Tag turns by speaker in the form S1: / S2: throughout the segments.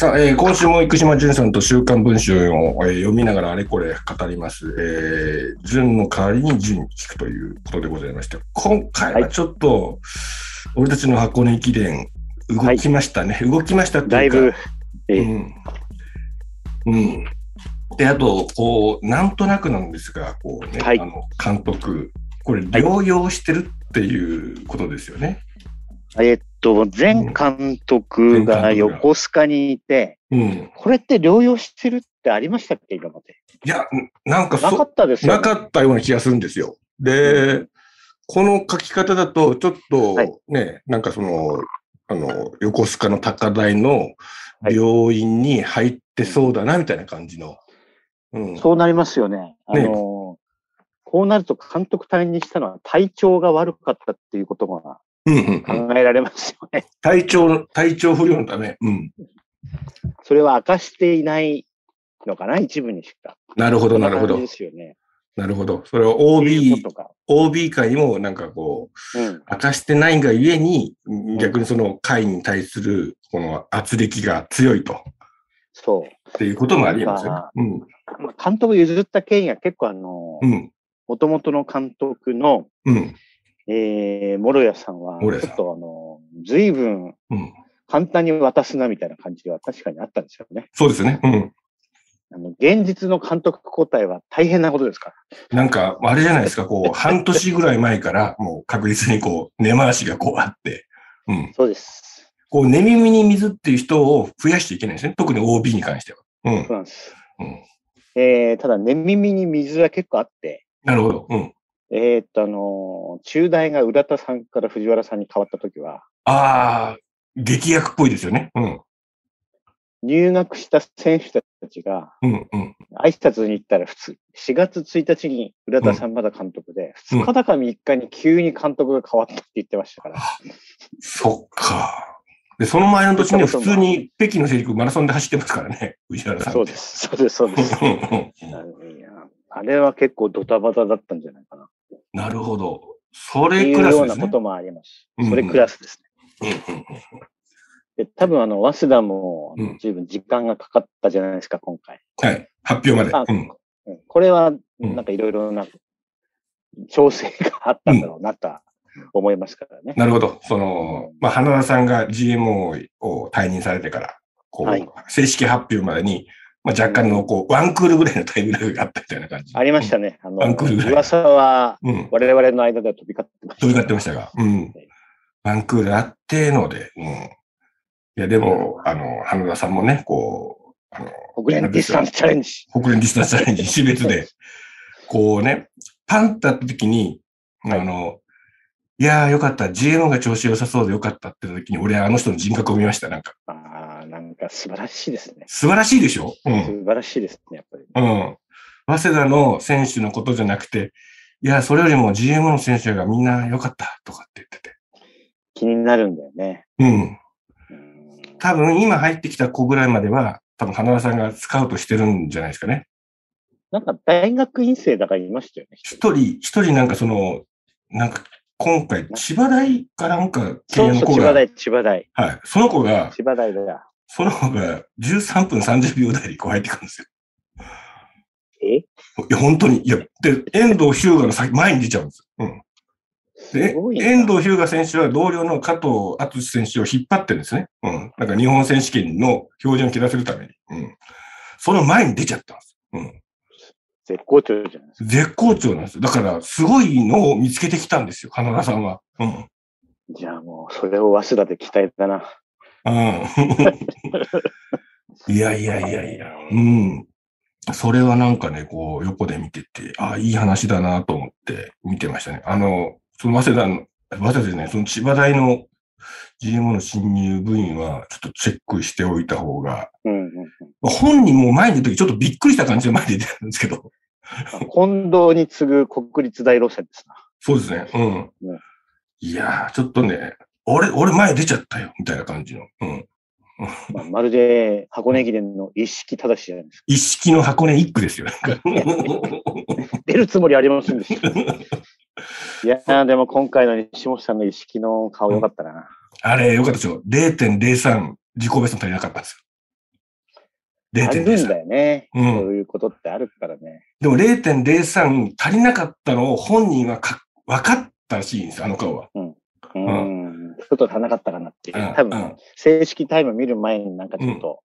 S1: さあ、えー今週も生島淳さんと週刊文春を、えー読みながらあれこれ語ります。えー、淳の代わりに淳に聞くということでございまして、今回はちょっと、俺たちの箱根駅伝、動きましたね。動きましたっていうか、
S2: だいぶ、ええ
S1: うん。うん。で、あと、こう、なんとなくなんですが、こうね、
S2: はい
S1: あの、監督、これ、療養してるっていうことですよね。
S2: えっと、前監督が横須賀にいて、
S1: うん。
S2: これって療養してるってありましたっけ、今まで？
S1: いや、なんか
S2: なか
S1: そ、
S2: ったですよ、
S1: なかったような気がするんですよ。で、この書き方だと、ちょっと
S2: はい
S1: ね、なんかその、あの、横須賀の高台の
S2: はい
S1: 病院に入ってそうだな、みたいな感じの。うん。
S2: そうなりますよね。あ
S1: ね
S2: の、こうなると監督退任したのは体調が悪かったっていうことが
S1: うんうんうん
S2: 考えられますよね。
S1: 体調、体調不良のため。うん。
S2: それは明かしていないのかな、一部にしか。
S1: なるほど、なるほど。
S2: ですよね。
S1: なるほど。それは
S2: っていう
S1: OB。OB 会にもなんかこう、
S2: うん。
S1: 明かしてないがゆえに、逆にその会に対するこの圧力が強いと。
S2: そ
S1: っていうこともありえますよね。うん。
S2: う。まあ監督譲った権威が結構あの
S1: う、ん。
S2: もともとの監督の、
S1: うん。
S2: えー、諸谷さんは、ちょっとあの、随分
S1: うん。
S2: 簡単に渡すなみたいな感じは確かにあったんですよね。
S1: そうですね。うん。
S2: あの、現実の監督交代は大変なことですから。
S1: なんか、あれじゃないですか、こう、半年ぐらい前から、もう確実にこう、根回しがこうあって、うん。
S2: そうです。
S1: こう、寝耳に水っていう人を増やしていけないんですね。特に OB に関しては。うん
S2: そう。なんです。
S1: うん。
S2: えー、ただ、寝耳に水は結構あって、
S1: なるほど。うん。
S2: えーっと、あのー中大が浦田さんから藤原さんに変わったときは、
S1: ああ、劇薬っぽいですよね。うん。
S2: 入学した選手たちが、
S1: うん。うん。
S2: 挨拶に行ったら普通、4月1日に浦田さんまだ監督で、
S1: うん
S2: 2日だか3日に急に監督が変わったって言ってましたから。
S1: そっか。で、その前の年には普通に北京のセリクマラソンで走ってますからね、藤原さん。
S2: そうで。す、そうです、そうです。あれは結構ドタバタだったんじゃないかな。っ
S1: なるほど。そ
S2: て
S1: れ
S2: いうよう
S1: クラスですね。
S2: なこともあります
S1: うん。
S2: それクラスですね。
S1: うんうんうん
S2: で、多分あの、早稲田も
S1: うん
S2: 随分時間がかかったじゃないですか、今回。
S1: はい。発表まで。
S2: あ
S1: うん。
S2: うんこれは、
S1: うん
S2: なんかいろいろな調整があったんだろうなとは思いますからね。
S1: なるほど。その、まあ、花田さんが GMO を退任されてから、こう、
S2: はい
S1: 正式発表までに、まあ、若干の、こう、ワンクールぐらいのタイムラグがあったみたいな感じ。
S2: ありましたね。あ
S1: ワンクールぐらい
S2: の、噂は
S1: うん。うん。
S2: 我々の間では飛び交ってました。
S1: 飛び交ってましたが。うん。ワンクールあってので、うん。いや、でも、あの、花田さんもね、こう、あの、
S2: 国連ディスタンスチャレンジ。
S1: 国連ディスタンスチャレンジ、種別で、こうね、パンってあった時に、あの、いやーよかった、GM が調子良さそうでよかったって時に、俺はあの人の人格を見ました。なんか、
S2: 素晴らしいですね。
S1: 素晴らしいでしょ？うん。
S2: 素晴らしいですね、やっぱり。
S1: うん。早稲田の選手のことじゃなくて、いや、それよりも GM の選手がみんな良かったとかって言ってて。
S2: 気になるんだよね。
S1: うん。
S2: うん
S1: 多分今入ってきた子ぐらいまでは、多分花田さんがスカウトしてるんじゃないですかね。
S2: なんか大学院生だからいましたよね。
S1: 一人、一人なんかその、なんか今回千葉大かなんか経
S2: そう千葉大、千葉大。
S1: はい。その子が、
S2: 千葉大だ。
S1: その子が13分30秒台でこう入ってくるんですよ。
S2: え？
S1: いや、本当に。いや、で、遠藤日向の先、前に出ちゃうんですよ。うん。で遠藤日向選手は同僚の加藤敦選手を引っ張ってるんですね。うん。なんか日本選手権の標準を切らせるために。うん。その前に出ちゃったんです。うん。
S2: 絶好調じゃないですか。
S1: 絶好調なんですよ。だから、すごいのを見つけてきたんですよ、花田さんは。うん。
S2: じゃあもう、それを早稲田で期待だな。
S1: うん。いやいやいやいや。うん。それはなんかね、こう、横で見てて、ああ、いい話だなと思って見てましたね。あの、その早稲田の、早稲田でね、その千葉大の GMO の新入部員は、ちょっとチェックしておいた方が、
S2: うんうんうん。
S1: 本人も前に出た時ちょっとびっくりした感じで前に出てるんですけど、
S2: 近藤に次ぐ国立大路線ですな。
S1: そうですね。うん。
S2: ね
S1: いやー、ちょっとね、俺、俺前出ちゃったよ、みたいな感じの。うん。
S2: まあまるで箱根駅伝の一式正しじゃないですか。
S1: 一式の箱根一区ですよ。
S2: 出るつもりありませんでした。いやー、でも今回の西本さんの一式の顔良かったな。
S1: あれ、よかったですよ。0.03自己ベスト足りなかったんです
S2: あるん
S1: 0.03。
S2: だよね。
S1: うん
S2: そういうことってあるからね。
S1: でも0.03足りなかったのを本人はか分かったらしいんですよ、あの顔は。
S2: うん。ちょっと足らなかったかなっていう
S1: うん。
S2: 多分
S1: うん、
S2: 正式タイム見る前になんかちょっと、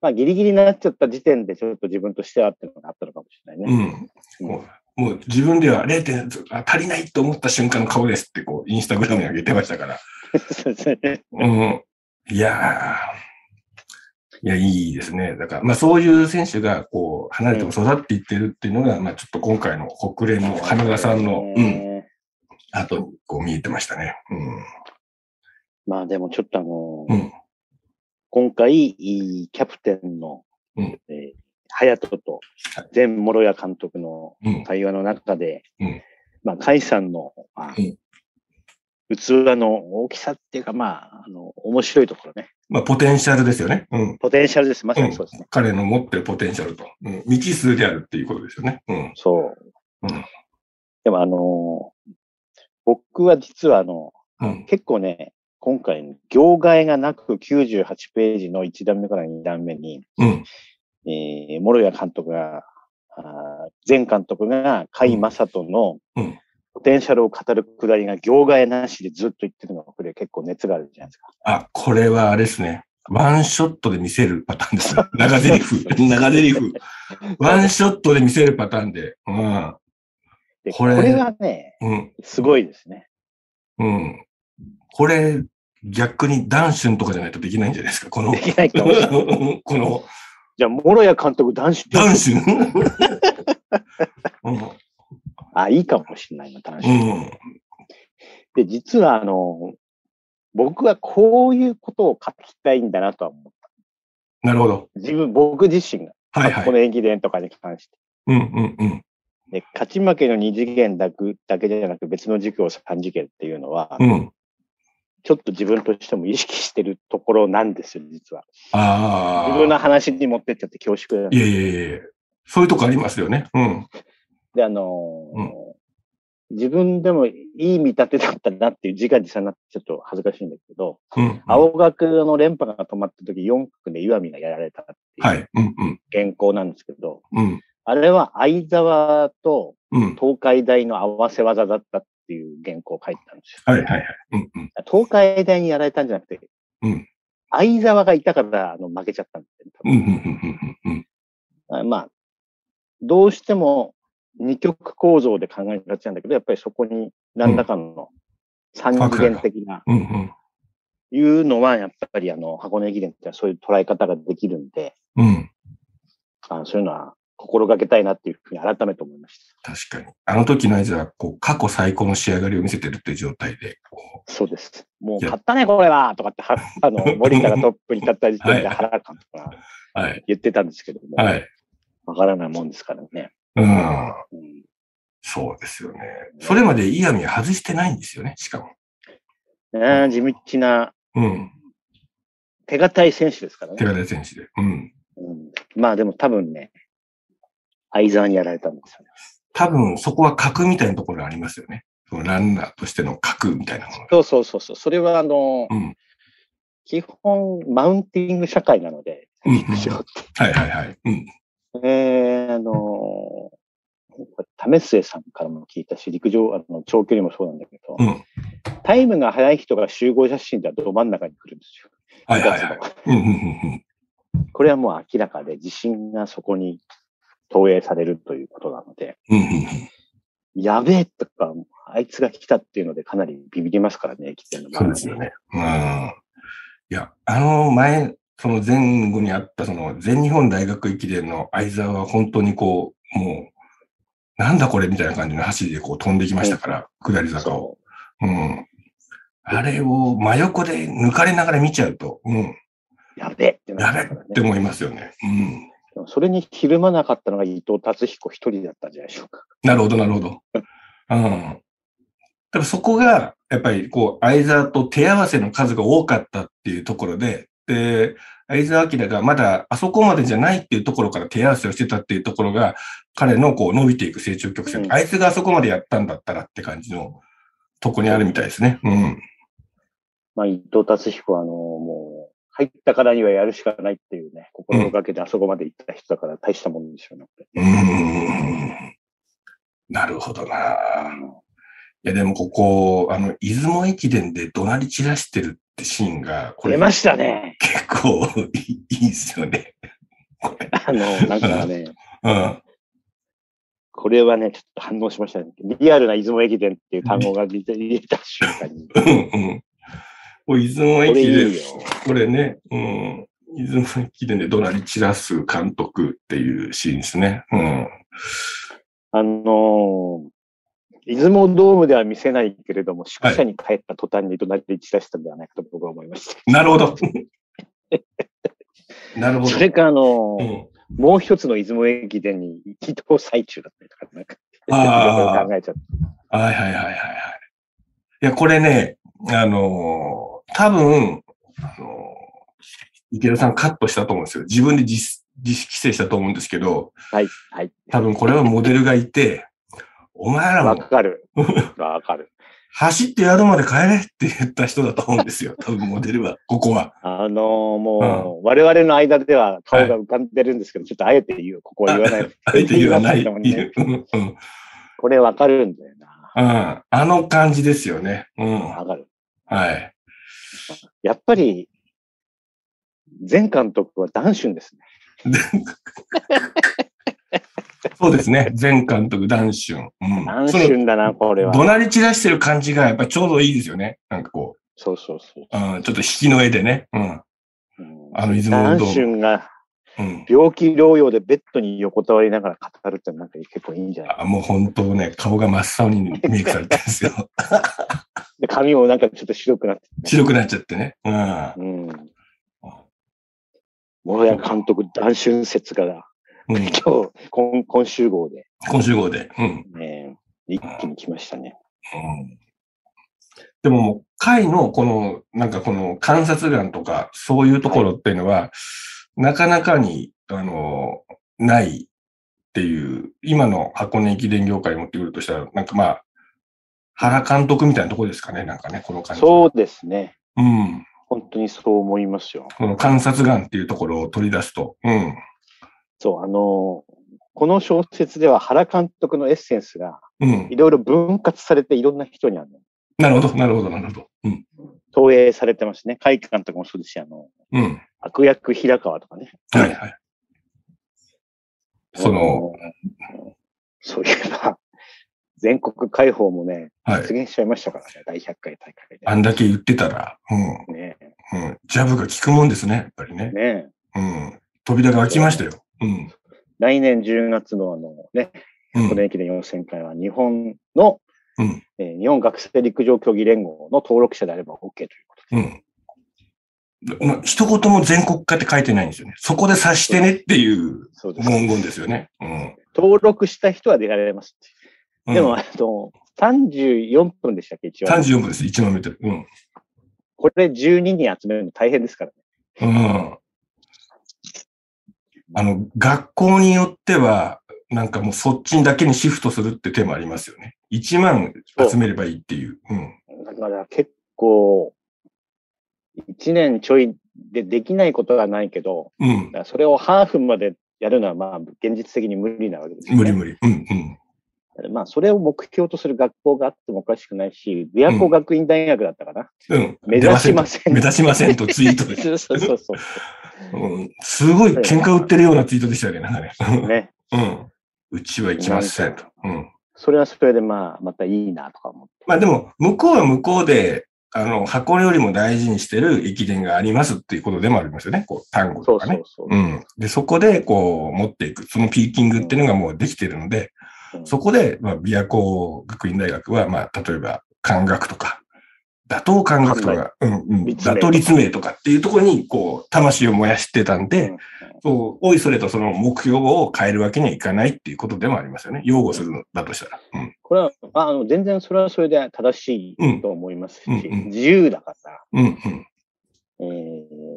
S2: まあギリギリになっちゃった時点でちょっと自分としてはっていうのがあったのかもしれないうね。
S1: ん。もうもう自分では0.0あ足りないと思った瞬間の顔ですってこう、インスタグラムに上げてましたから。
S2: そうですね
S1: うん。いやー。いや、いいですね。だから、まあそういう選手が、こう、離れても育っていってるっていうのが、まあちょっと今回の国連の羽田さんの、うん、
S2: ね
S1: 後にこう見えてましたね。
S2: まあでもちょっとあの
S1: うん。うん。
S2: 今回、キャプテンの、
S1: うん
S2: えー隼人と前諸谷監督の
S1: うん。
S2: 会話の中で、
S1: うん
S2: まあ、甲斐さんの、まあ
S1: うん
S2: 器の大きさっていうか、まあ、あの、面白いところね。
S1: まあ、ポテンシャルですよね。うん。
S2: ポテンシャルです。まさにそうですね。
S1: 彼の持ってるポテンシャルと。うん。未知数であるっていうことですよね。うん。
S2: そう。
S1: うん
S2: でもあのー僕は実はあの、
S1: うん。
S2: 結構ね、今回、行替えがなく98ページの1段目から2段目に、
S1: うん。
S2: えー、諸谷監督が、あー前監督が甲斐正人の
S1: うん
S2: ポテンシャルを語るくだりが行替えなしでずっと言ってるのが、これ結構熱があるじゃないですか。
S1: あ、これはあれですね。ワンショットで見せるパターンですね。長台詞。長台詞。ワンショットで見せるパターンで。うん。
S2: で、
S1: これ
S2: これがね、
S1: うん。
S2: すごいですね。
S1: うん。これ、逆にダンシュンとかじゃないとできないんじゃないですか？この
S2: で、きないかもしれない。
S1: この、
S2: じゃあ、諸谷監督
S1: ダンシュンうん。
S2: あ、いいかもしれないな、男子。
S1: うん。
S2: で、実は、あの、僕はこういうことを書きたいんだなとは思った。
S1: なるほど。
S2: 自分、僕自身が、
S1: はいはい
S2: こ。の演技伝とかに関して。
S1: うんうんうん。
S2: で、勝ち負けの二次元だけだけじゃなく別の軸を三次元っていうのは、
S1: うん。
S2: ちょっと自分としても意識してるところなんですよ、実は。
S1: ああ。
S2: 自分の話に持ってっちゃって恐縮なんで
S1: いやいやいやそういうとこありますよね。うん。
S2: で、あのー自分でもいい見立てだったなっていう自画自賛になってちょっと恥ずかしいんだけど、
S1: うん。
S2: 青学の連覇が止まった時4区で岩見がやられたっていう
S1: はい。うんうん。
S2: 原稿なんですけど、
S1: うん。
S2: あれは相沢と
S1: うん。
S2: 東海大の合わせ技だったっていう原稿を書いてたんですよ。
S1: はいはいはい。うんうん。
S2: 東海大にやられたんじゃなくて、
S1: うん
S2: 相沢がいたからあの負けちゃったんですよ、まあ、どうしても二極構造で考えがちなんだけど、やっぱりそこに何らかの三次元的な、
S1: うんうん。
S2: いうのは、やっぱりあの、箱根駅伝ってそういう捉え方ができるんで、
S1: うん。
S2: あそういうのは心がけたいなっていうふうに改めて思いました。
S1: 確かに。あの時の合図は、こう、過去最高の仕上がりを見せてるっていう状態で、こ
S2: そうです。もう
S1: いや
S2: 勝ったね、これはとかって、は あの、森田がトップに立った時点で原監督が。言ってたんですけども、
S1: はい。
S2: わからないもんですからね。
S1: うん。
S2: うん
S1: そうですよね。それまでイヤミは外してないんですよね、しかも。
S2: ねえ地道な
S1: うん。
S2: 手堅い選手ですから
S1: 手
S2: ね。
S1: 堅い選手で。うん。
S2: うん、まあでも多分ね、相沢にやられたんですよね。
S1: 多分、そこは格みたいなところがありますよね。そのランナーとしての格みたいなものが。
S2: そうそうそうそう。それはあの、
S1: うん。
S2: 基本マウンティング社会なので、
S1: うん
S2: 陸上って。
S1: はいはいはい。うん。
S2: えー、あの為末さんからも聞いたし、陸上、あの長距離もそうなんだけど、
S1: うん。
S2: タイムが速い人が集合写真ではど真ん中に来るんですよ。
S1: はいはいはい。うんうんうんうん。
S2: これはもう明らかで自信がそこに投影されるということなので、
S1: うんうんうん。
S2: やべえとか、あいつが来たっていうのでかなりビビりますからね、駅伝の場合は
S1: そうですよ。ね。うん。いや、あの前、その前後にあったその全日本大学駅伝の相沢は本当にこう、もう、なんだこれみたいな感じの走りでこう飛んできましたから、下り坂を。
S2: そ
S1: うん。あれを真横で抜かれながら見ちゃうと、うん。
S2: う。やべえってな
S1: やべって思いますよね。うん。
S2: それにひるまなかったのが伊藤達彦一人だったんじゃないでしょうか。
S1: なるほど、なるほど。うん。多分そこが、やっぱりこう、相沢と手合わせの数が多かったっていうところで、で、相沢明がまだあそこまでじゃないっていうところから手合わせをしてたっていうところが、彼のこう伸びていく成長曲線、
S2: うん
S1: あいつがあそこまでやったんだったらって感じのとこにあるみたいですね。うん。
S2: まあ、伊藤達彦は、あの、もう、入ったからにはやるしかないっていうね、心がけであそこまで行った人だから大したもんでしょうね。
S1: うーん。なるほどな。いや、でもここ、あの、出雲駅伝で怒鳴り散らしてるってシーンが、これ
S2: 出ましたね。
S1: 結構いいいいですよね。これ。
S2: あの、なんかね、
S1: うん。
S2: これはね、ちょっと反応しましたね。リアルな出雲駅伝っていう単語が出た瞬間に。こ
S1: うんうん。これ出雲
S2: れ
S1: 駅伝
S2: いいよ。
S1: これね、うん。出雲駅伝で怒鳴り散らす監督っていうシーンですね。うん。
S2: あのー出雲ドームでは見せないけれども、宿舎に帰った途端に怒鳴り散らしたんではないかと僕は思いました。
S1: なるほど。なるほど
S2: そ。れか、あのー
S1: うん。
S2: もう一つの出雲駅伝に移動最中だったりとか、なんか、考えちゃった。
S1: はいはいはいはいはい。いや、これね、あのー多分、あのー池田さんカットしたと思うんですよ。自分で自自主規制したと思うんですけど、
S2: はい、はい。
S1: 多分これはモデルがいて、お前ら
S2: わ
S1: も
S2: かる。わかる。
S1: 走って宿まで帰れって言った人だと思うんですよ。多分モデルは、ここは。
S2: あのーもう、我々の間では顔が浮かんでるんですけど、ちょっとあえて言う、ここは言わない。
S1: あえて言わないって
S2: 言い
S1: いう。うんうん
S2: これわかるんだよな。
S1: うんあの感じですよね。うん。
S2: わかる。
S1: はい。
S2: やっぱり、前監督はダンシュンですね。
S1: そうですね。前監督、ダンシュン。うん。
S2: ダンシュンだな、これは。
S1: 怒鳴り散らしてる感じがやっぱりちょうどいいですよね。なんかこ
S2: そうそうそう。
S1: う、うん、ちょっと引きの絵でね。うん。
S2: うん
S1: あの出雲
S2: ダンシュンが
S1: うん。
S2: 病気療養でベッドに横たわりながら語るってなんか結構いいんじゃない？
S1: あもう本当ね、顔が真っ青にメイクされてるんですよ。
S2: で髪もなんかちょっと白くなって、
S1: 白くなっちゃってね。うん。
S2: うん。諸谷監督、ダンシュン説が、
S1: うん、
S2: 今日、今今週号で、
S1: 今週号で。うん。
S2: ね、一気に来ましたね。
S1: うんでももう、会のこの、なんかこの観察眼とか、そういうところっていうのは、なかなかに、あの、ないっていう、今の箱根駅伝業界に持ってくるとしたら、なんかまあ、原監督みたいなところですかね、なんかね、この感じ。
S2: そうですね。
S1: うん。
S2: 本当にそう思いますよ。
S1: この観察眼っていうところを取り出すと。うん。
S2: そう、あの、この小説では原監督のエッセンスが
S1: うん。
S2: いろいろ分割されていろんな人にあるの。
S1: なるほど、なるほど、なるほど。うん。
S2: 投影されてますね。海監督もそうですし、あの、
S1: うん。
S2: 悪役平川とかね。
S1: はい、はい。その、
S2: そういえば、全国解放もね、
S1: はい。
S2: 実現しちゃいましたからね、第100回大会で。
S1: あんだけ言ってたら、うん。
S2: ね
S1: うん。ジャブが効くもんですね、やっぱりね。
S2: ね
S1: うん。扉が開きましたよ。うん。
S2: 来年10月のあのね、
S1: うん
S2: 箱根駅伝予選会は日本の、
S1: うん
S2: えー日本学生陸上競技連合の登録者であれば OK ということで。
S1: うん。ま一言も全国化って書いてないんですよね。そこで察してねっていう。文言ですよね。うん。
S2: 登録した人は出られます。
S1: うん
S2: でも、あの、34分でしたっけ、一応。
S1: 34分です。1万メートル。うん。
S2: これ12人集めるの大変ですからね。
S1: うん。あの、学校によっては、なんかもうそっちにだけにシフトするって手もありますよね。1万集めればいいっていう。うん。
S2: だから結構、1年ちょいでできないことはないけど、
S1: うん
S2: それをハーフまでやるのはまあ現実的に無理なわけですよね、
S1: 無理無理。うんうん。
S2: まあそれを目標とする学校があってもおかしくないし、琵琶湖学院大学だったかな。
S1: うん。
S2: 目指しません。
S1: 目指しませんとツイートで。
S2: そうそうそうそ
S1: うん、すごい喧嘩売ってるようなツイートでしたよね、なんかね。
S2: う。ね。
S1: うん。うちは行きませんと。うん。
S2: それはそれでまあ、またいいなとか思って。
S1: まあでも、向こうは向こうで、あの、箱根よりも大事にしてる駅伝がありますっていうことでもありますよね。こう、単語
S2: そう
S1: とかね。
S2: そうそう。
S1: うん。で、そこで、こう、持っていく。そのピーキングっていうのがもうできてるので、
S2: うん
S1: そこで、まあ、琵琶湖学院大学は、まあ、例えば、漢学とか、打倒漢学とか、うん、うん、
S2: 立命
S1: 打倒立命とかっていうところに、こう、魂を燃やしてたんで、
S2: うん
S1: そう、おいそれとその目標を変えるわけにはいかないっていうことでもありますよね。擁護するのだとしたら。うん。
S2: これは、ああの、全然それはそれで正しいと思いますし、
S1: うんうんうん
S2: 自由だから、
S1: うん、うん。
S2: えー、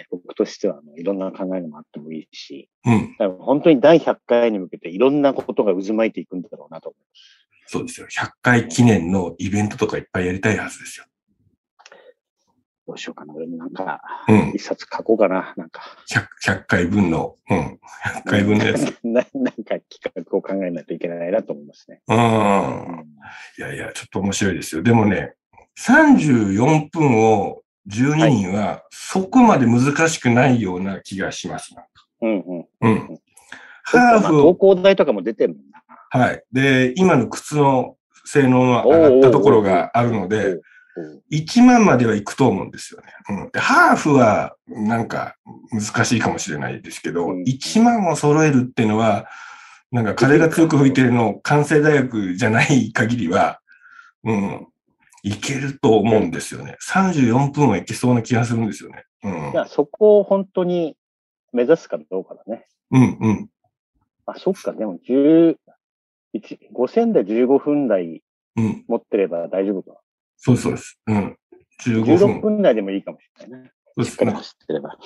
S2: ね、僕としてはあのいろんな考えがあってもいいし、
S1: うん。
S2: 本当に第100回に向けていろんなことが渦巻いていくんだろうなと思います。
S1: そうですよ。100回記念のイベントとかいっぱいやりたいはずですよ。
S2: どうしようかな。俺もなんか、
S1: うん。
S2: 一冊書こうかな。なんか。
S1: 100, 100回分の、うん。100回分のやつ。
S2: ななんか企画を考えないといけないなと思いますね。
S1: うん。いやいや、ちょっと面白いですよ。でもね、34分を12人はそこまで難しくないような気がします。
S2: うんうん。
S1: うん。ハーフを
S2: 投稿台とかも出てるもんな。
S1: はい。で、今の靴の性能が上がったところがあるので、
S2: おうおう
S1: 1万までは行くと思うんですよね。うん。でハーフはなんか難しいかもしれないですけど、
S2: うん
S1: 1万を揃えるっていうのは、なんか風が強く吹いてるの関西大学じゃない限りは、うん、いけると思うんですよね。34分はいけそうな気がするんですよね。うん
S2: じゃあそこを本当に目指すかどうかだね。
S1: うん、うん。
S2: あ、そっか、でも10、1 5000で15分台
S1: うん。
S2: 持ってれば大丈夫か。
S1: そうそうです。うん。15
S2: 16
S1: 分。
S2: 分台でもいいかもしれないね。
S1: そうです
S2: しっかり走ってれば。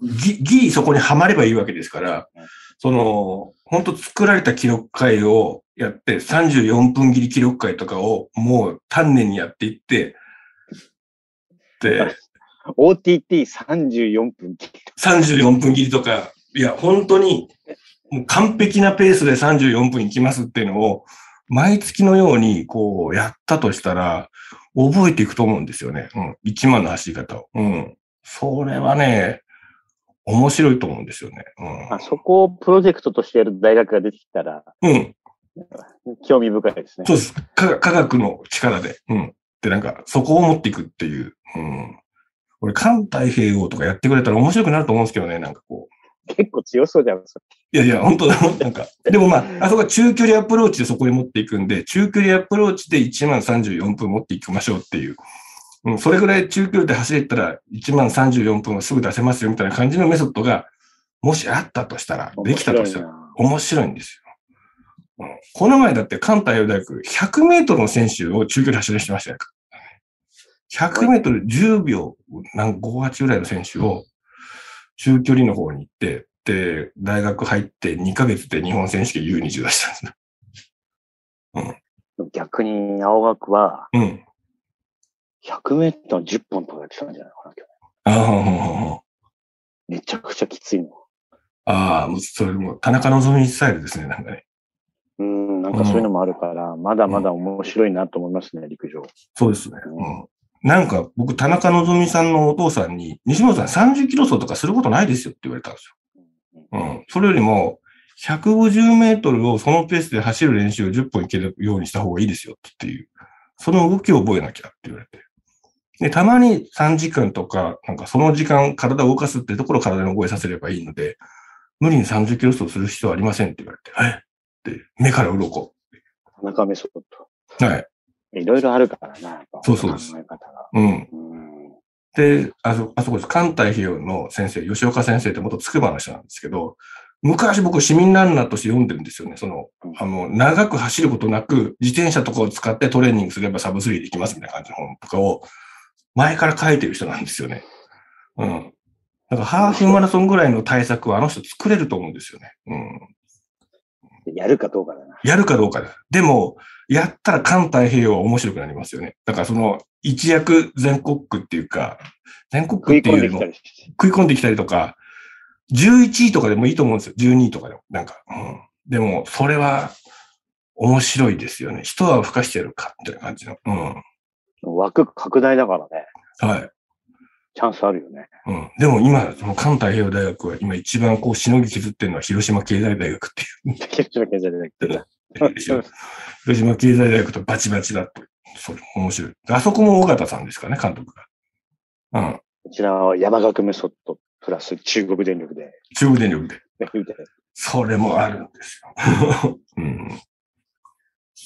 S1: ぎギリそこにはまればいいわけですから
S2: うん、
S1: その、本当作られた記録会をやって、34分切り記録会とかをもう丹念にやっていって、で、
S2: OTT34 分。
S1: 34分切りとか、いや、本当に、もう完璧なペースで34分いきますっていうのを、毎月のように、こう、やったとしたら、覚えていくと思うんですよね。うん。1万の走り方を。うん。それはね、面白いと思うんですよね。
S2: あそこをプロジェクトとしてやる大学が出てきたら、
S1: うん。うん。
S2: 興味深いですね。
S1: そうです。科科学の力で。うん。で、なんか、そこを持っていくっていう。うん。俺、環太平洋とかやってくれたら面白くなると思うんですけどね、なんかこう。
S2: 結構強そうじゃん。
S1: いやいや、本当だ、なんか。でもまあ、あそこは中距離アプローチでそこに持っていくんで、中距離アプローチで1万34分持っていきましょうっていう。うん、それぐらい中距離で走れたら1万34分はすぐ出せますよみたいな感じのメソッドが、もしあったとしたら、できたとしたら、
S2: ら。
S1: 面白いんですよ。うん、この前だって関太陽大学100メートルの選手を中距離走らせてましたよ。100メートル10秒、なん5、8ぐらいの選手を中距離の方に行って、で、大学入って2ヶ月で日本選手権 U20 出したんですね。
S2: 逆に青学は
S1: うん。
S2: 100メートル10本とかやってたんじゃないかな、
S1: あ
S2: 今
S1: あ、
S2: 日めちゃくちゃきついの。
S1: ああ、もうそれも田中希実スタイルですね、なんかね。
S2: うん、なんかそういうのもあるから、まだまだ面白いなと思いますね、陸上。
S1: そうですね。うん。なんか僕、田中希実さんのお父さんに、西本さん30キロ走とかすることないですよって言われたんですよ。うん。それよりも、150メートルをそのペースで走る練習を10本いけるようにした方がいいですよっていう。その動きを覚えなきゃって言われて。で、たまに3時間とか、なんかその時間体を動かすってところを体に覚えさせればいいので、無理に30キロ走する必要はありませんって言われて、え？って、目から鱗。
S2: 田中メソッ
S1: はい。
S2: ド。いろいろあるからな、
S1: そうそうです
S2: 考え方が。
S1: うん。
S2: うん。
S1: で、あそ、あそこです。関太平洋の先生、吉岡先生って元筑波の人なんですけど、昔僕市民ランナーとして読んでるんですよね。その、あの、長く走ることなく、自転車とかを使ってトレーニングすればサブスリーできますみたいな感じの本とかを、前から書いてる人なんですよね。うん。だからハーフマラソンぐらいの対策はあの人作れると思うんですよね。うん。
S2: やるかどうかだな。
S1: やるかどうかだ。でも、やったら環太平洋は面白くなりますよね。だからその、一躍全国区っていうか、全国区っていうよりも
S2: できたりして。
S1: 食い込んできたりとか、11位とかでもいいと思うんですよ。12位とかでも。なんか、うん。でも、それは面白いですよね。一泡吹かしてやるか、みたいな感じの。うん。
S2: 枠拡大だからね。
S1: はい。
S2: チャンスあるよね。
S1: うん。でも今、その関太平洋大学は今一番こう、しのぎ削ってるのは広島経済大学っていう。
S2: 広島経済大学
S1: 広島経済大学とバチバチだって。それ面白い。あそこも尾形さんですかね、監督が。うん。
S2: こちらは山岳メソッドプラス中国電力で。
S1: 中国電力で。それもあるんですよ。うん。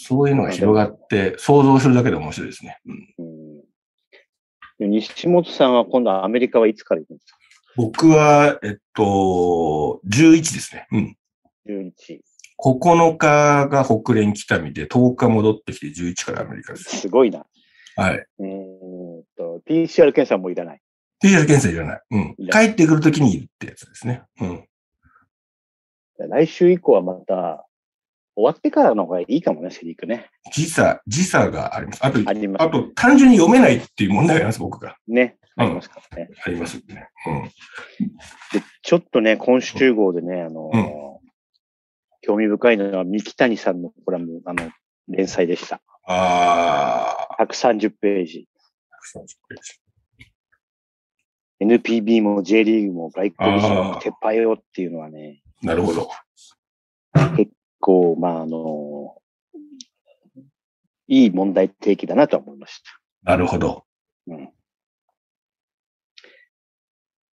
S1: そういうのが広がって、想像するだけで面白いですね。うん、
S2: 西本さんは今度はアメリカはいつから行くんですか？
S1: 僕は、えっと、11ですね。うん。
S2: ?11。
S1: 9日が北連北見で、10日戻ってきて11からアメリカです。
S2: すごいな。
S1: はい。
S2: えーっと、PCR 検査もいらない。
S1: PCR 検査いらない。うん。帰ってくるときにいるってやつですね。うん。
S2: 来週以降はまた、終わってからの方がいいかもね、セリークね。
S1: 時差、時差があります。あと、
S2: あ
S1: あと、単純に読めないっていう問題があります、僕が。
S2: ね。
S1: うん
S2: ありますからね。
S1: ありますよね。
S2: で、ちょっとね、今週号でね、あの、
S1: うん
S2: 興味深いのは、三木谷さんのコラム、あの、連載でした。
S1: ああ。
S2: 130ページ。NPB も J リーグも外国人の撤廃よっていうのはね、
S1: なるほど。
S2: こう、まあ、あの、いい問題提起だなとは思いまし
S1: なるほど。
S2: た。うん。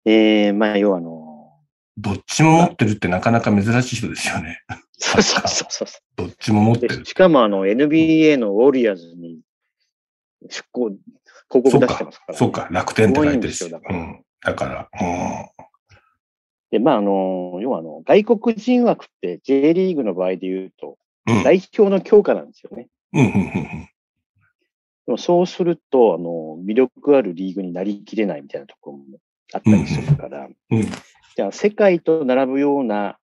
S2: えー、まあ、要はあの、
S1: どっちも持ってるってなかなか珍しい人ですよね。
S2: そうそうそうそう。
S1: どっちも持ってる。
S2: でしかもあの NBA のウォリアーズに出向、広告出してますから、ね。
S1: そうか、楽天って書いてるし。うん。だから、うん。
S2: で、まあ、あの、要はあの、外国人枠って J リーグの場合で言うと、
S1: うん。
S2: 代表の強化なんですよね。
S1: うん、うん、うん
S2: でもそうすると、あの、魅力あるリーグになりきれないみたいなところもあったりするから、
S1: うん。うん。
S2: じゃあ世界と並ぶような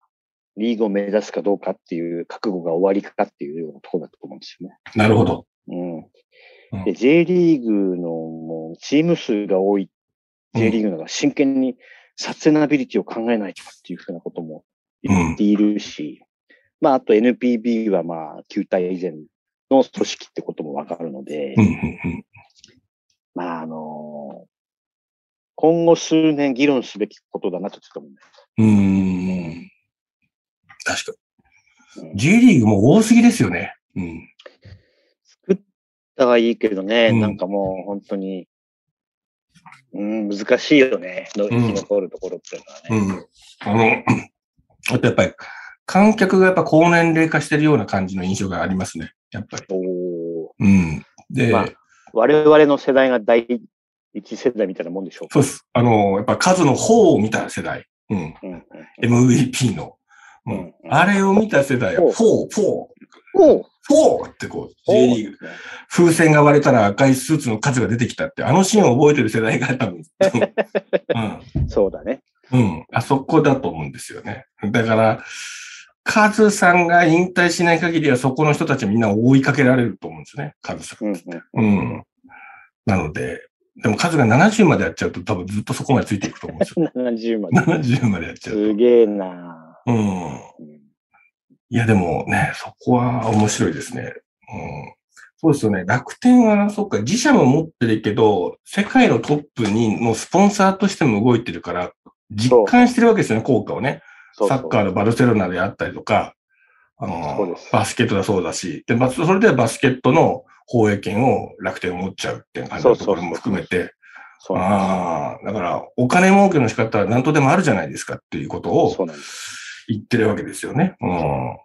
S2: リーグを目指すかどうかっていう覚悟が終わりかっていうようなところだと思うんですよね。
S1: なるほど。
S2: うん。
S1: うん
S2: で、J リーグのもうチーム数が多い J リーグのが真剣にサステナビリティを考えないとかっていうふうなことも言っているし、まあ、あと NPB はまあ、球体以前の組織ってこともわかるので、
S1: うん、うん、うん。
S2: まあ、あの今後数年議論すべきことだなとちょっと思います。
S1: うーん。確か
S2: うん
S1: に。J リーグも多すぎですよね。うん。
S2: 作ったはいいけどね、
S1: うん
S2: なんかもう本当に、うん、難しいよね。の生き残るところっていうのはね。
S1: うん。あの、あとやっぱり、観客がやっぱ高年齢化してるような感じの印象がありますね。やっぱり。
S2: おー
S1: うん。で、
S2: まあ我々の世代が第一世代みたいなもんでしょうか。
S1: そうです。あの、やっぱ数の方を見た世代。うん。
S2: うんうん
S1: MVP の。う
S2: うん
S1: ん。あれを見た世代は、フォー、フォー、
S2: おう
S1: フォーってこう、J リーグ、風船が割れたら赤いスーツのカズが出てきたって、あのシーンを覚えてる世代が多分、うん。
S2: そうだね。
S1: うん。あそこだと思うんですよね。だから、カズさんが引退しない限りはそこの人たちみんな追いかけられると思うんですよね。カズさん。
S2: うん
S1: う
S2: うん
S1: ん。なので、でもカズが70までやっちゃうと多分ずっとそこまでついていくと思うんですよ。
S2: 70まで。
S1: 70までやっちゃう
S2: すげえな
S1: と。うん。
S2: うん
S1: いや、でもね、そこは面白いですね。うん。そうですよね。楽天は、そっか、自社も持ってるけど、世界のトップにのスポンサーとしても動いてるから、実感してるわけですよね、効果をね。
S2: そうそう
S1: サッカーのバルセロナであったりとか、あのバスケットだそうだし、で、まそれでバスケットの放映権を楽天を持っちゃうっていう感じのところも含めて、ああ、だから、お金儲けの仕方は何とでもあるじゃないですかっていうことを
S2: そうなんです。
S1: 言ってるわけですよね。うん。は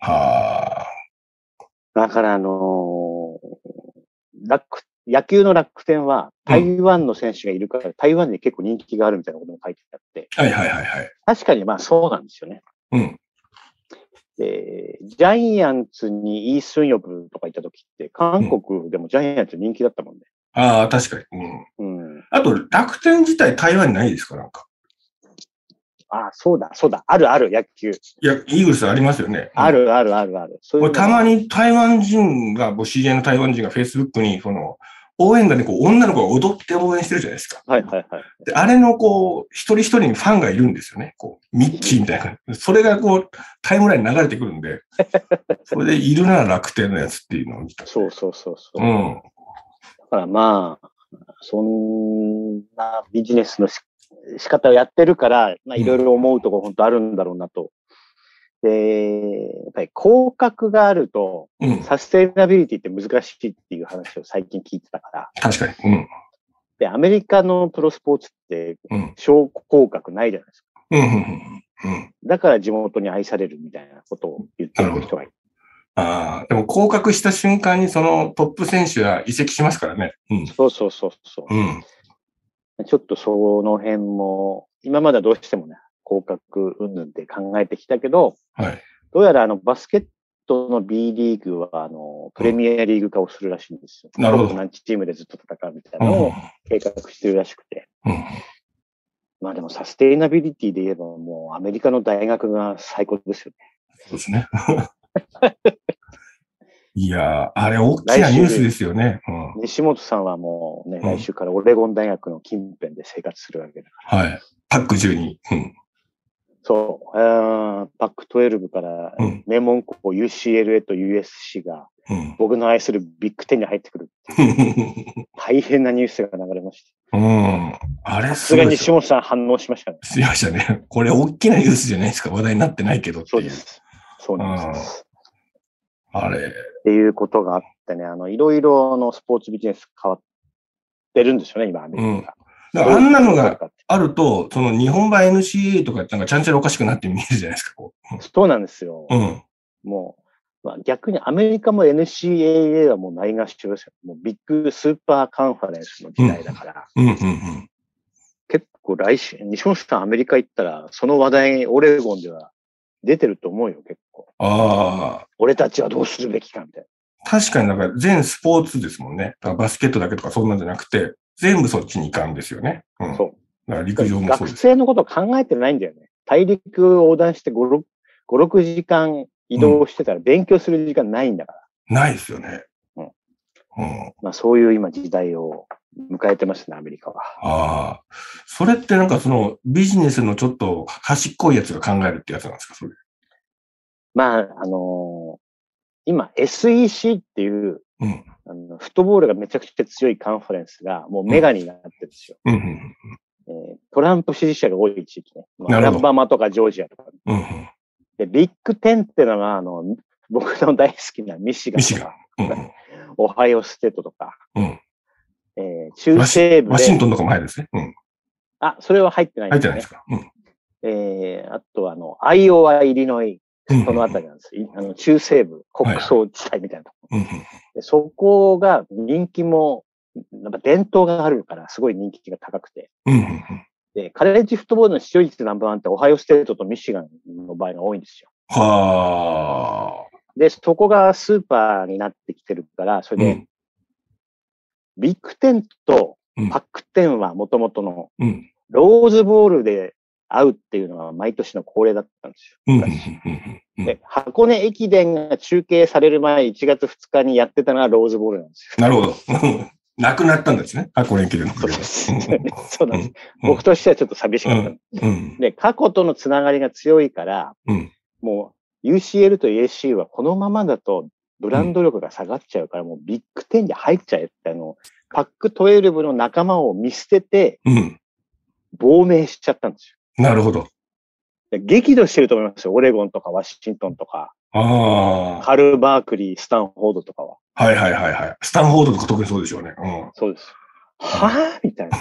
S1: あ。
S2: だから、あのー楽、野球の楽天は台湾の選手がいるから、台湾に結構人気があるみたいなことも書いてあって、
S1: はいはいはいはい。
S2: 確かにまあそうなんですよね。
S1: うん。
S2: で、ジャイアンツにイースンヨブとか行った時って、韓国でもジャイアンツ人気だったもんね。
S1: ああ、確かに。うん。
S2: うん。
S1: あと、楽天自体台湾にないですか？なんか。
S2: あ、そうだ、そうだ、あるある、野球。
S1: いや、イーグルスありますよね。
S2: あるあるあるある。そういう
S1: 俺、たま
S2: に。
S1: に台湾人が、僕知り合いの台湾人が Facebook に、その、応援団でこう、女の子が踊って応援してるじゃないですか。
S2: はいはいはい。
S1: で、あれのこう、一人一人にファンがいるんですよね。こう、ミッキーみたいな。それがこう、タイムラインに流れてくるんで、それでいるなら楽天のやつっていうのを見た。
S2: そうそうそうそう。
S1: うん。
S2: だからまあ、そんなビジネスのし仕方をやってるから、まあいろいろ思うところ本当あるんだろうなと。で、やっぱり広角があると、
S1: うん。
S2: サステナビリティって難しいっていう話を最近聞いてたから。
S1: 確かに。うん。
S2: で、アメリカのプロスポーツって
S1: うん。
S2: 小広角ないじゃないですか。
S1: うん。うん。うん。
S2: だから地元に愛されるみたいなことを言ってる人がいる。
S1: ああ、でも降格した瞬間にそのトップ選手が移籍しますからね。うん。
S2: そうそうそうそう。
S1: うん。
S2: ちょっとその辺も、今まではどうしてもね、広角云々って考えてきたけど、
S1: はい。
S2: どうやらあのバスケットの B リーグはあのプレミアリーグ化をするらしいんですよ。
S1: なるほど
S2: 何チームでずっと戦うみたい
S1: うん。
S2: なのを計画してるらしくて。
S1: うん。
S2: まあでもサステイナビリティで言えばもうアメリカの大学が最高ですよね。
S1: そうですね。いやー、あれ、大きなニュースですよね。うん、
S2: 西本さんはもうね、
S1: うん
S2: 来週からオレゴン大学の近辺で生活するわけだから。
S1: はい。パック12。うん。
S2: そう、パック12から
S1: うん
S2: 名門校 UCLA と USC が
S1: うん。
S2: 僕の愛するビッグ10に入ってくる。大変なニュースが流れました。
S1: うん。あれ、
S2: さすが西本さん反応しましたね。
S1: しましたね。これ、大きなニュースじゃないですか。話題になってないけどっていう。
S2: そうです。そうなんです。
S1: あれ。
S2: っていうことがあってね、あの、いろいろのスポーツビジネス変わってるんですよね、今、アメリカが。
S1: だからあんなのがあると、その日本版 NCA とかなんかちゃんちゃらおかしくなって見えるじゃないですか。こう
S2: そうなんですよ。
S1: うん。
S2: もう、まあ、逆にアメリカも NCAA はもうないがしろですよ。もう big super conference の時代だから、
S1: うんうんうん。
S2: 結構来週、西本さんアメリカ行ったら、その話題、オレゴンでは出てると思うよ、結構。
S1: ああ。
S2: 俺たちはどうするべきかみたい
S1: 確かになんか全スポーツですもんね。バスケットだけとかそんなんじゃなくて、全部そっちに行かんですよね。うん。
S2: な。そう。
S1: だから陸上もそう
S2: 学
S1: です。
S2: 生のことを考えてないんだよね。大陸横断して5、6 5 6時間移動してたら勉強する時間ないんだから。
S1: ないですよね。
S2: うん
S1: うん。
S2: まあそういう今時代を迎えてますね、アメリカは。
S1: ああ。それってなんかそのビジネスのちょっと端っこいやつが考えるってやつなんですかそれ？
S2: まあ、あのー今 SEC っていう、
S1: うん。
S2: あのフットボールがめちゃくちゃ強いカンファレンスがもうメガになってるんですよ。
S1: うんうん
S2: えートランプ支持者が多い地域ね。アラバマとかジョージアとか。
S1: うん。うんうん。
S2: で、ビッグテンってのが、あの、僕の大好きなミシガン
S1: ミシガ
S2: とか、
S1: うん
S2: オハイオステートとか、
S1: うん。
S2: えー中西部で、
S1: ワシントンとかも入るんですね。うん。
S2: あ、それは入ってない
S1: 入ってないですか。うん。
S2: えーあとは、あの、アイオワ、イリノイ、
S1: うん
S2: そのあたりなんです。いあの中西部、国葬地帯みたいなとこ、
S1: うんうん。
S2: でそこが人気も、なんか伝統があるから、すごい人気が高くて。
S1: うんうんうん。
S2: で、カレッジフットボールの視聴率ナンバーワンって、オハイオステートとミシガンの場合が多いんですよ。
S1: はあ。
S2: で、そこがスーパーになってきてるから、それで、
S1: うん。
S2: ビッグテンと
S1: うん
S2: パックテンはもともとの
S1: うん。
S2: ローズボールで会うっていうのは毎年の恒例だったんですよ。
S1: うんうんうんうんうん。
S2: で、箱根駅伝が中継される前、1月2日にやってたのがローズボールなんですよ。
S1: なるほど。なくなったんですね。箱根駅伝の
S2: そうで。す。そうなんです。
S1: うん
S2: 僕としてはちょっと寂しかった。
S1: うん。
S2: で、過去とのつながりが強いから、
S1: うん。
S2: もう UCL と AC はこのままだとブランド力が下がっちゃうから、もうビッグ10に入っちゃえって、あの、パック12の仲間を見捨てて
S1: うん。
S2: 亡命しちゃったんですよ。
S1: なるほど。
S2: で激怒してると思いますよ。オレゴンとかワシントンとか、
S1: ああ。
S2: カル・バークリー、スタンフォードとかは。
S1: はいはいはいはい。スタンフォードとか特にそうでしょうね。うん。
S2: そうです。はぁ？みたいな。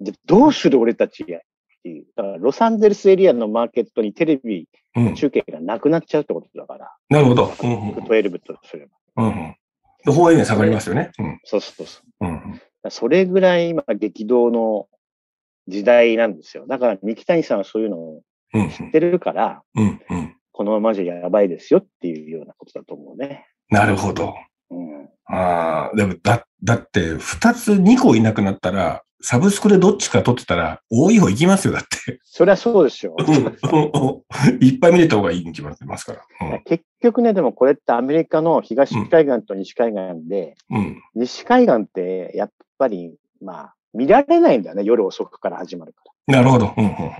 S2: で、どうする俺たちやっていう。だから、ロサンゼルスエリアのマーケットにテレビ
S1: うん。
S2: 中継がなくなっちゃうってことだから、
S1: なるほど。うんうん
S2: 12とすれば。
S1: うんうん。下がりますよね。うん。
S2: そうそうそう。
S1: うん。
S2: それぐらい今激動の時代なんですよ。だから三木谷さんはそういうのを
S1: うん。
S2: 知ってるから、
S1: うん。うん。
S2: このままじゃやばいですよっていうようなことだと思うね。
S1: なるほど。
S2: うん。
S1: ああ、でも、だ、だって、二つ、二個いなくなったら、サブスクでどっちか取ってたら、多い方行きますよ、だって。
S2: それはそうですよ。
S1: いっぱい見れた方がいいに決まってますから。
S2: 結局ね、でもこれってアメリカの東海岸と西海岸で、
S1: うん。うん。
S2: 西海岸ってやっぱり、まあ、見られないんだよね。夜遅くから始まるか
S1: なるほど。うん。うん
S2: ら。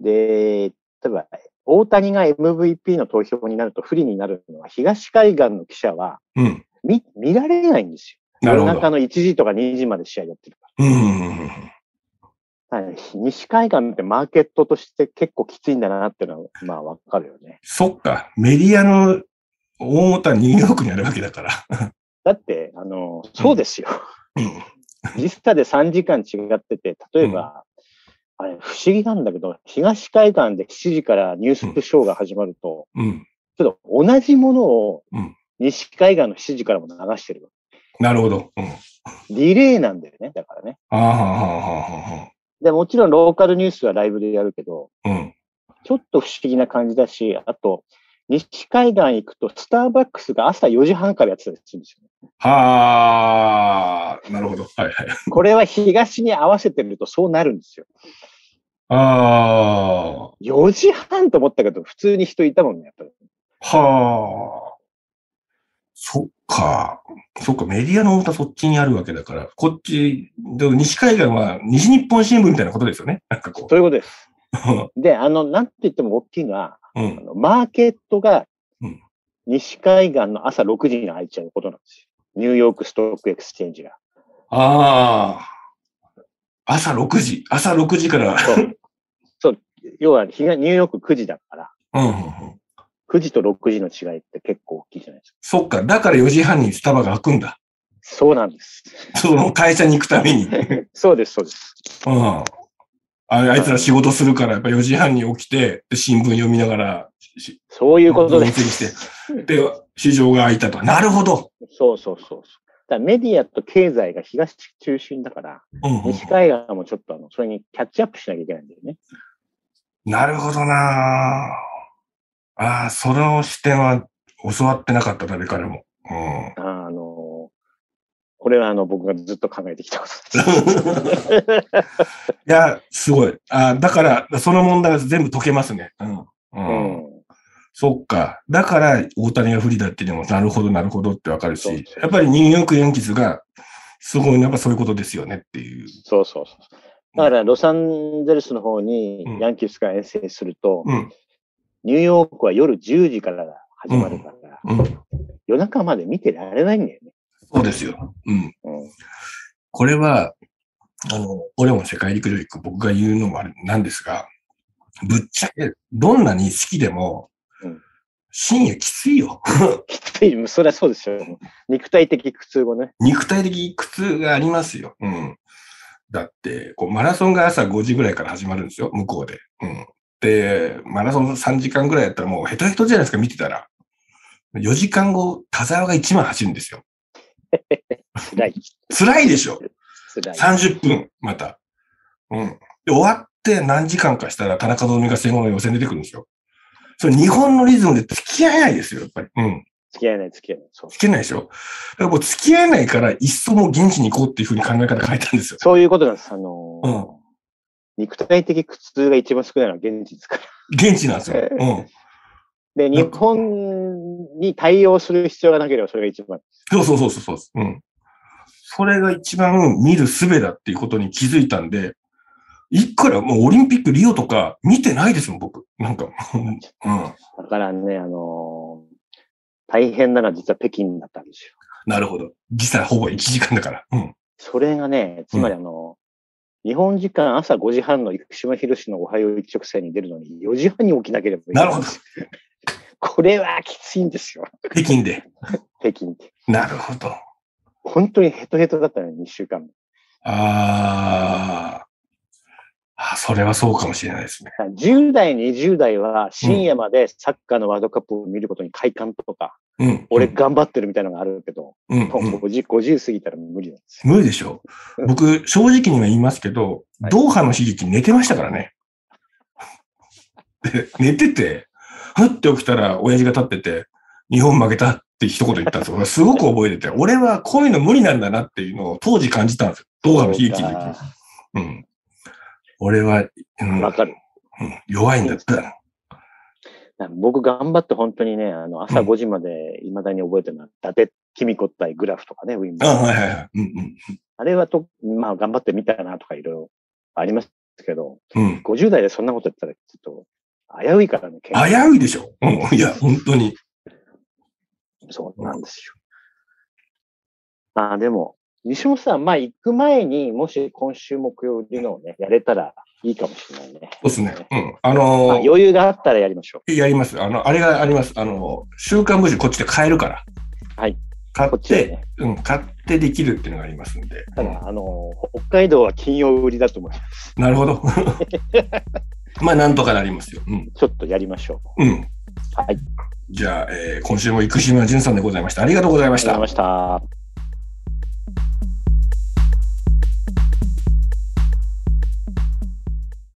S2: で、例えば、大谷が MVP の投票になると不利になるのは、東海岸の記者は
S1: うん。うん。
S2: 見、見られないんですよ。
S1: なるほど。
S2: 夜中の1時とか2時まで試合やってるか
S1: うんうん。
S2: はい西海岸ってマーケットとして結構きついんだなっていうのは、まあわかるよね。
S1: そっか。メディアの大元はニューヨークにあるわけだから。
S2: だって、あの、そうですよ。
S1: うん。
S2: 時差で3時間違ってて、例えば、あれ、不思議なんだけど、東海岸で7時からニュースショーが始まると、
S1: うん。
S2: ちょっと同じものを
S1: うん
S2: 西海岸の7時からも流してる。
S1: なるほど。うん。
S2: ディレイなんだよね、だからね。で、もちろんローカルニュースはライブでやるけど、
S1: あ。うん。
S2: ちょっと不思議な感じだし、あと、西海岸行くと、スターバックスが朝4時半からやってたりするんですよ、ね。
S1: はあ、なるほど。はいはい。
S2: これは東に合わせてるとそうなるんですよ。
S1: ああ、
S2: 4時半と思ったけど、普通に人いたもんね、やっぱり。
S1: はあ。そっか。そっか、メディアの太田そっちにあるわけだから、こっち、西海岸は西日本新聞みたいなことですよね。なんかこ
S2: そういうことです。
S1: う。
S2: で、あの、なんて言っても大きいのは、
S1: うん。
S2: あのマーケットが
S1: うん
S2: 西海岸の朝6時に開いちゃうことなんですよ。 New York Stock Exchange が。
S1: ああ。朝6時。朝6時から。
S2: そう。そう。要は、日がニューヨーク9時だから、
S1: うんうんうん。
S2: 9時と6時の違いって結構大きいじゃないですか。
S1: そっか。だから4時半にスタバが開くんだ。
S2: そうなんです。
S1: その会社に行くために。うん。
S2: そうです、そうです。
S1: ああいつら仕事するから、やっぱ4時半に起きて、で新聞読みながら、し
S2: そういうことで
S1: 分析して、で、市場が開いたと。なるほど。
S2: そうそうそうそう。だメディアと経済が東中心だから、
S1: うんうん
S2: 西海岸もちょっとあの、それにキャッチアップしなきゃいけないんだよね。
S1: なるほどなああ、その視点は教わってなかった、誰からも。うん。
S2: あの、これはあの、僕がずっと考えてきたことです。
S1: いや、すごい。あだから、その問題が全部解けますね。うん。う。
S2: うんん。
S1: そっか。だから、大谷が不利だっていうのも、なるほど、なるほどってわかるしやっぱりニューヨークヤンキースが、すごい、やっぱそういうことですよねっていう。
S2: そうそうそう。だから、ロサンゼルスの方に
S1: うん
S2: ヤンキースが遠征すると、
S1: うん。
S2: ニューヨークは夜10時から始まるから、
S1: うん。
S2: 夜中まで見てられないんだよね。
S1: そうですよ。うん。
S2: うん。
S1: これは、あの、俺も世界陸上行く僕が言うのもあれなんですが、ぶっちゃけ、どんなに好きでも
S2: うん、
S1: 深夜きついよ。
S2: きつい、そりゃそうですよ。肉体的苦痛もね。
S1: 肉体的苦痛がありますよ。うん。だって、こう、マラソンが朝5時ぐらいから始まるんですよ、向こうで。うん。で、マラソン3時間ぐらいやったらもうヘトヘトじゃないですか、見てたら。4時間後、田沢が1万走るんですよ。
S2: 辛い。
S1: 辛いでしょ
S2: 辛い。
S1: 30分、また。うん。で、終わって何時間かしたら田中希実が戦後の予選出てくるんですよ。それ日本のリズムで付き合えないですよ、やっぱり。うん。
S2: 付き合えない、付き合えない。そう。
S1: 付き合えないでしょ？だからもう付き合えないから、いっそもう現地に行こうっていうふうに考え方変えたんですよ。
S2: そういうことなんです。あのー
S1: うん
S2: 肉体的苦痛が一番少ないのは現地ですから。
S1: 現地なんですよ。うん。
S2: で、日本に対応する必要がなければそれが一番。
S1: そうそうそうそうそう。うん。それが一番見る術だっていうことに気づいたんで、いくらもうオリンピックリオとか見てないですもん、僕。なんか、うん。
S2: だからね、あのー大変なのは実は北京だったんですよ。
S1: なるほど。時差ほぼ1時間だから。うん。
S2: それがね、つまりあの、日本時間朝5時半の生島博士のおはよう一直線に出るのに4時半に起きなければいけない。
S1: なるほど。
S2: これはきついんですよ。
S1: 北京で。
S2: 北京って。
S1: なるほど。
S2: 本当にヘトヘトだったね、2週間。
S1: あーあ、それはそうかもしれないですね。
S2: 10代、20代は深夜までサッカーのワールドカップを見ることに快感とか、
S1: うん。
S2: 俺頑張ってるみたいなのがあるけど、
S1: うん、
S2: もう
S1: うん。
S2: 50, 50過ぎたら無理なんですよ。
S1: 無理でしょ僕、正直には言いますけど、
S2: はい
S1: ドーハの悲劇寝てましたからね。で、寝てて、ふって起きたら親父が立ってて、日本負けたって一言言ったんですよ。俺すごく覚えてて、俺はこういうの無理なんだなっていうのを当時感じたんですよ。ドーハの悲劇の時に。うん。俺は、うん
S2: わかる。
S1: うん弱いんだった。
S2: 僕頑張って本当にね、あの、朝
S1: うん
S2: 5時まで未だに覚えてるのは、伊達公子対グラフとかね、ウィンドン
S1: はいはいはい。うん
S2: あれはと、まあ頑張ってみたなとかいろいろありますけど、
S1: うん。うん。
S2: 50代でそんなことやったらちょっと危ういからね、
S1: 危ういでしょ。うん。いや、本当に。
S2: そうなんですよ。まあでも、西本さん、まあ行く前にもし今週木曜日のをね、やれたらいいかもしれないね。
S1: そうですね。うん。あ
S2: まあ
S1: のー
S2: 余裕があったらやりましょ
S1: やります。あの、あれがあります。あの、週刊文春こっちで買えるから。
S2: はい。
S1: 買
S2: こ
S1: って、
S2: ね。
S1: うん、買ってできるっていうのがありますんで。
S2: ただ、あの、北海道は金曜売りだと思います。
S1: なるほど。まあ、なんとかなりますよ。うん。
S2: ちょっとやりましょう。
S1: うん。
S2: はい。
S1: じゃあ、えー今週も生島淳さんでございました。ありがとうございました
S2: ありがとうございました。